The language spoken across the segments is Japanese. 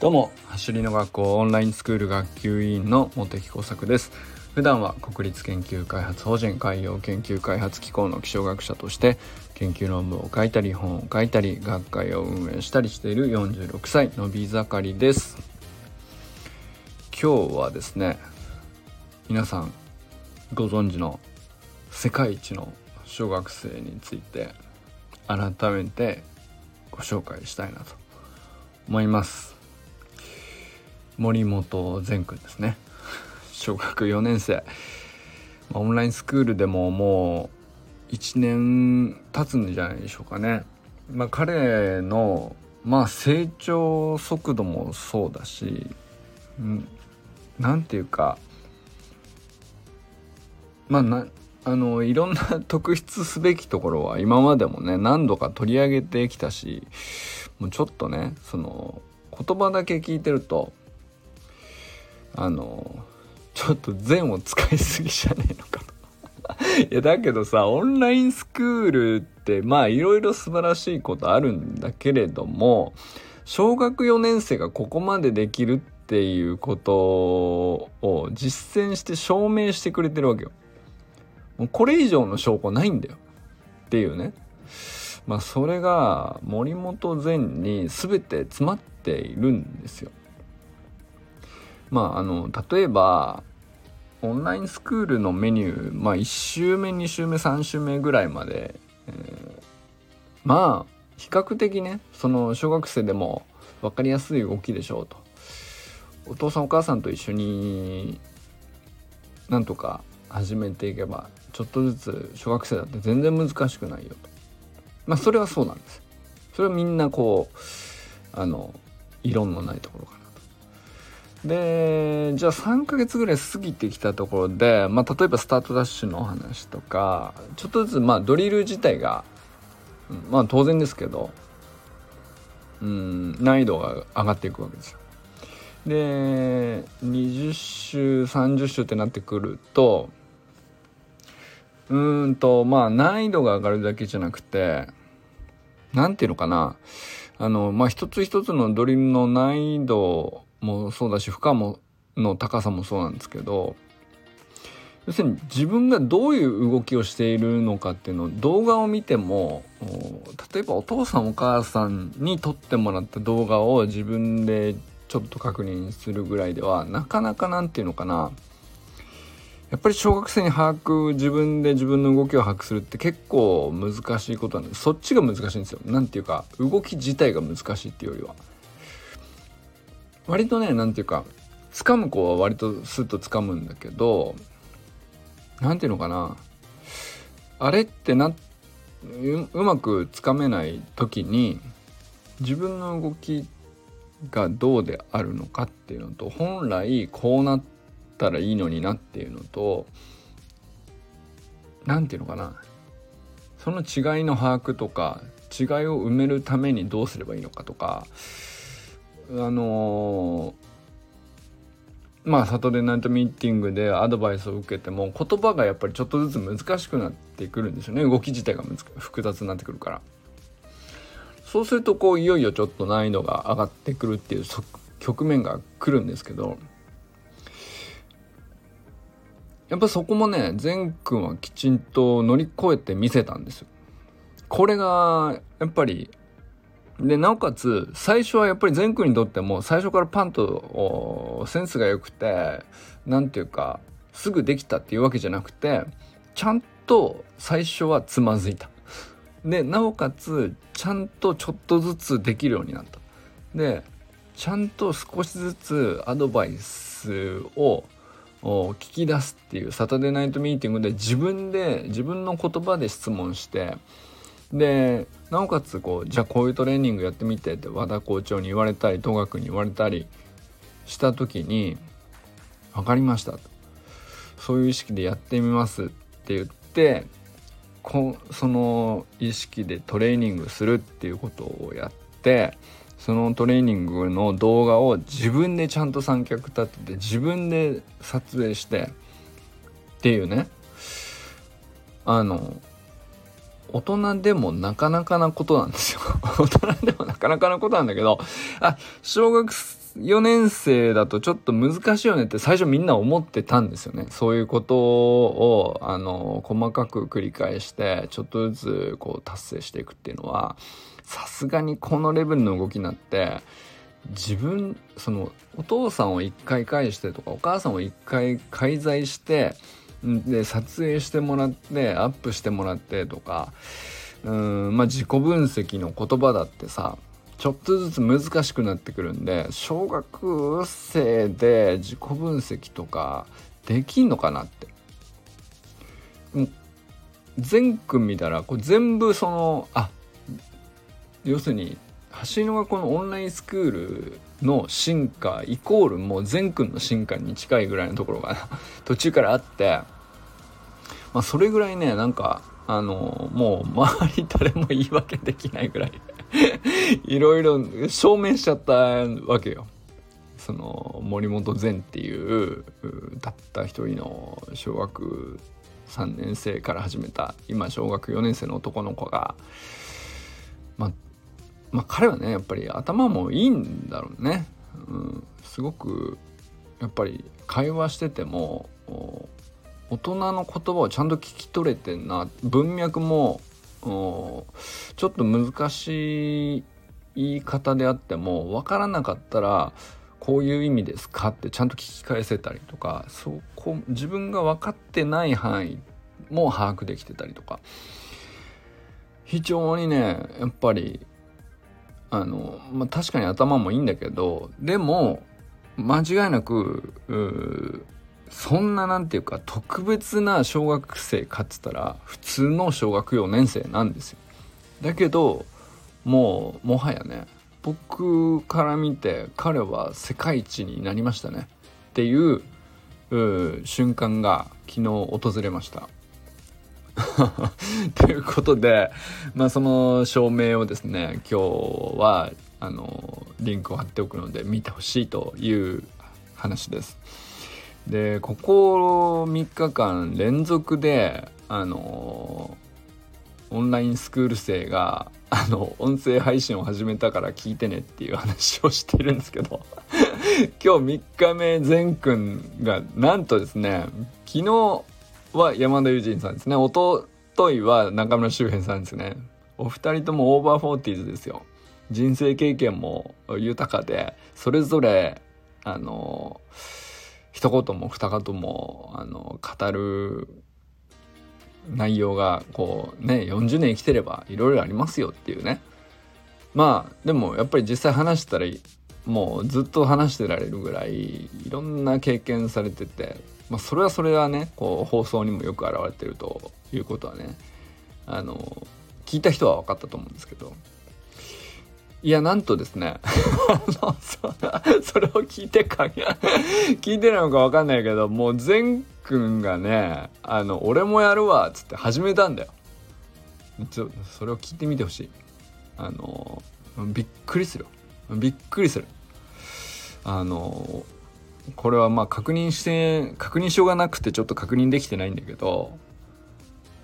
どうも。走りの学校オンラインスクール学級委員の茂木耕作です。普段は国立研究開発法人海洋研究開発機構の気象学者として研究論文を書いたり本を書いたり学会を運営したりしている46歳のび盛りです。今日はですね皆さんご存知の世界一の小学生について改めてご紹介したいなと思います。森本善くんですね小学4年生オンラインスクールでももう1年経つんじゃないでしょうかね。まあ、彼の、まあ、成長速度もそうだし、うん、なんていうかまあなあのいろんな特筆すべきところは今までもね何度か取り上げてきたしもうちょっとねその言葉だけ聞いてるとあのちょっと善を使いすぎじゃねえのかと いやだけどさオンラインスクールってまあいろいろ素晴らしいことあるんだけれども小学4年生がここまでできるっていうことを実践して証明してくれてるわけよ。もうこれ以上の証拠ないんだよっていうね。まあそれが森本善に全て詰まっているんですよ。まああの例えばオンラインスクールのメニューまあ1週目2週目3週目ぐらいまで、えー、まあ比較的ねその小学生でも分かりやすい動きでしょうと。お父さんお母さんと一緒になんとか始めていけばちょっとずつ小学生だって全然難しくないよと。まあそれはそうなんです。それはみんなこうあの異論のないところかな。でじゃあ3ヶ月ぐらい過ぎてきたところで、まあ、例えばスタートダッシュの話とかちょっとずつまあドリル自体が、まあ当然ですけど、うん、難易度が上がっていくわけですよ。で20週30週ってなってくるとうんとまあ難易度が上がるだけじゃなくて何ていうのかなあのまあ一つ一つのドリルの難易度もそうだし負荷もの高さもそうなんですけど要するに自分がどういう動きをしているのかっていうのを動画を見ても例えばお父さんお母さんに撮ってもらった動画を自分でちょっと確認するぐらいではなかなかなんていうのかなやっぱり小学生に把握自分で自分の動きを把握するって結構難しいことなんでそっちが難しいんですよなんていうか動き自体が難しいっていうよりは。割とね何て言うか掴む子は割とスッと掴むんだけど何て言うのかな。あれってなうまくつかめない時に自分の動きがどうであるのかっていうのと本来こうなったらいいのになっていうのと何て言うのかな。その違いの把握とか違いを埋めるためにどうすればいいのかとかあのー、まあサトデーナイトミーティングでアドバイスを受けても言葉がやっぱりちょっとずつ難しくなってくるんですよね。動き自体が複雑になってくるから。そうするとこういよいよちょっと難易度が上がってくるっていう局面が来るんですけどやっぱそこもね善くんはきちんと乗り越えてみせたんですよ。これがやっぱりで、なおかつ、最初はやっぱり全国にとっても、最初からパンとセンスが良くて、なんていうか、すぐできたっていうわけじゃなくて、ちゃんと最初はつまずいた。で、なおかつ、ちゃんとちょっとずつできるようになった。で、ちゃんと少しずつアドバイスを聞き出すっていうサタデーナイトミーティングで自分で自分の言葉で質問してでなおかつこうじゃあこういうトレーニングやってみてって和田校長に言われたり戸学に言われたりした時に「分かりました」と「そういう意識でやってみます」って言ってこその意識でトレーニングするっていうことをやってそのトレーニングの動画を自分でちゃんと三脚立てて自分で撮影してっていうね。あの大人でもなかなかなことなんですよ 大人でもなかなかなことなんだけど、あ、小学4年生だとちょっと難しいよねって最初みんな思ってたんですよね。そういうことを、あの、細かく繰り返して、ちょっとずつこう達成していくっていうのは、さすがにこのレベルの動きになって、自分、その、お父さんを一回返してとか、お母さんを一回介在して、で、撮影してもらって、アップしてもらってとか、うん、まあ自己分析の言葉だってさ、ちょっとずつ難しくなってくるんで小学生で自己分析とかできんのかなって。全組見たらこれ全部そのあ要するに橋の学校のオンラインスクールの進化イコールもう全君の進化に近いぐらいのところが 途中からあってまあそれぐらいねなんかあのもう周り誰も言い訳できないぐらい いろいろ証明しちゃったわけよ。その森本善っていうたった一人の小学3年生から始めた今小学4年生の男の子がまあまあ彼はねやっぱり頭もいいんだろうね、うん、すごくやっぱり会話してても大人の言葉をちゃんと聞き取れてんな。文脈もちょっと難しい言い方であっても分からなかったらこういう意味ですかってちゃんと聞き返せたりとかそこ自分が分かってない範囲も把握できてたりとか。非常にねやっぱりあの、まあ、確かに頭もいいんだけどでも間違いなくそんななんていうか特別な小学生かっつったら普通の小学4年生なんですよ。だけどもうもはやね僕から見て彼は世界一になりましたねっていう瞬間が昨日訪れました。ということで、まあ、その証明をですね今日はあのリンクを貼っておくので見てほしいという話です。でここ3日間連続であのオンラインスクール生があの音声配信を始めたから聞いてねっていう話をしてるんですけど 今日3日目善くんがなんとですね昨日は山田友人さんですね。おとといは中村修平さんですね。お二人とも over forties ですよ。人生経験も豊かでそれぞれあの一言も二言もあの語る内容がこうね40年生きてればいろいろありますよっていうね。まあでもやっぱり実際話したらもうずっと話してられるぐらいいろんな経験されてて、まあ、それはそれはねこう放送にもよく表れてるということはねあの聞いた人は分かったと思うんですけどいや、なんとですね それを聞いてか、聞いてるのかわかんないけど、もう善くんがね、あの、俺もやるわっ、つって始めたんだよ。ちょ、それを聞いてみてほしい。あの、びっくりするびっくりする。あの、これはまあ確認して、確認しようがなくてちょっと確認できてないんだけど、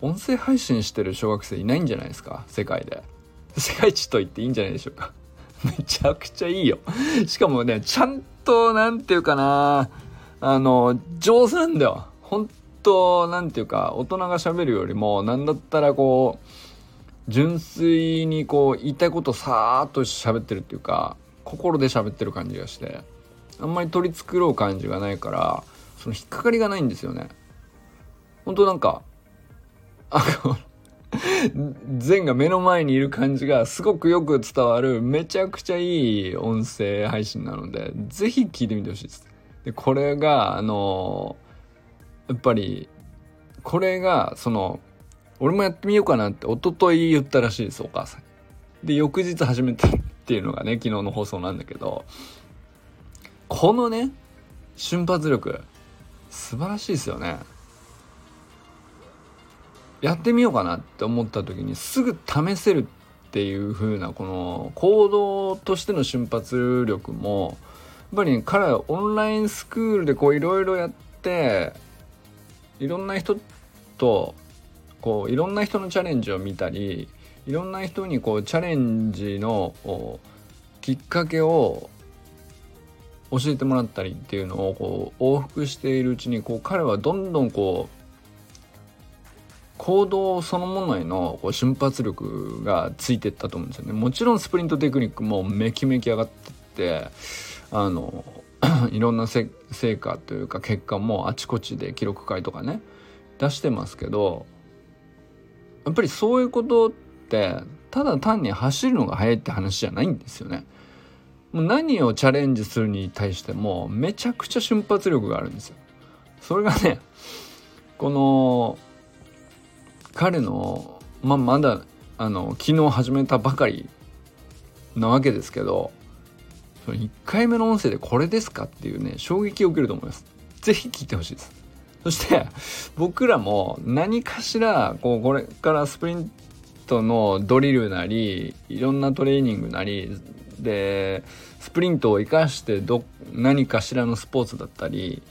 音声配信してる小学生いないんじゃないですか？世界で。世界一と言っていいんじゃないでしょうか？めちゃくちゃいいよ。しかもね、ちゃんと、なんていうかな、あの、上手なんだよ。本当なんていうか、大人が喋るよりも、なんだったらこう、純粋にこう、言いたいことさーっと喋ってるっていうか、心で喋ってる感じがして、あんまり取り繕う感じがないから、その引っかかりがないんですよね。本当なんか、あの、善が目の前にいる感じがすごくよく伝わるめちゃくちゃいい音声配信なのでぜひ聞いてみてほしいです。でこれがあのやっぱりこれがその俺もやってみようかなって一昨日言ったらしいですお母さんで翌日始めたっていうのがね昨日の放送なんだけどこのね瞬発力素晴らしいですよね。やってみようかなって思った時にすぐ試せるっていう風なこの行動としての瞬発力もやっぱり、ね、彼はオンラインスクールでこういろいろやっていろんな人とこういろんな人のチャレンジを見たりいろんな人にこうチャレンジのきっかけを教えてもらったりっていうのをこう往復しているうちにこう彼はどんどんこう行動そのものへのこう瞬発力がついてったと思うんですよねもちろんスプリントテクニックもめきめき上がってってあの いろんな成果というか結果もあちこちで記録会とかね出してますけどやっぱりそういうことってただ単に走るのが速いって話じゃないんですよね。もう何をチャレンジするに対してもめちゃくちゃ瞬発力があるんですよ。それがねこの彼のまあまだあの昨日始めたばかりなわけですけどそ1回目の音声でこれですかっていうね衝撃を受けると思います。是非聞いてほしいです。そして僕らも何かしらこうこれからスプリントのドリルなりいろんなトレーニングなりでスプリントを生かしてど何かしらのスポーツだったり、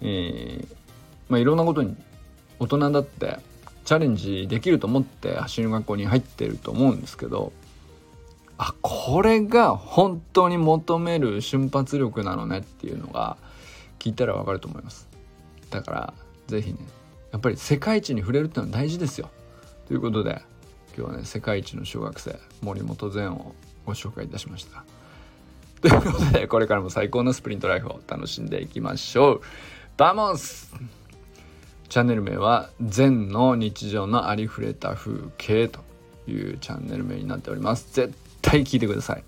えー、まあ、いろんなことに大人だってチャレンジできると思って走る学校に入ってると思うんですけどあこれが本当に求める瞬発力なのねっていうのが聞いたらわかると思います。だから是非ねやっぱり世界一に触れるってのは大事ですよ。ということで今日はね世界一の小学生森本善をご紹介いたしました。ということでこれからも最高のスプリントライフを楽しんでいきましょう。バモス。チャンネル名は禅の日常のありふれた風景というチャンネル名になっております。絶対聞いてください。